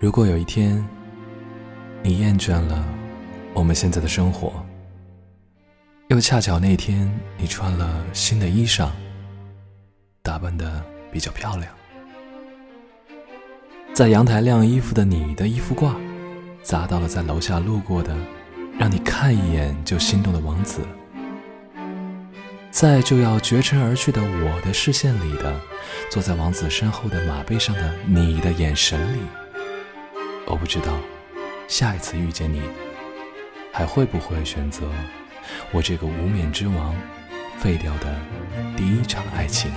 如果有一天，你厌倦了我们现在的生活，又恰巧那天你穿了新的衣裳，打扮的比较漂亮，在阳台晾衣服的你的衣服挂，砸到了在楼下路过的，让你看一眼就心动的王子，在就要绝尘而去的我的视线里的，坐在王子身后的马背上的你的眼神里。我不知道，下一次遇见你，还会不会选择我这个无冕之王废掉的第一场爱情。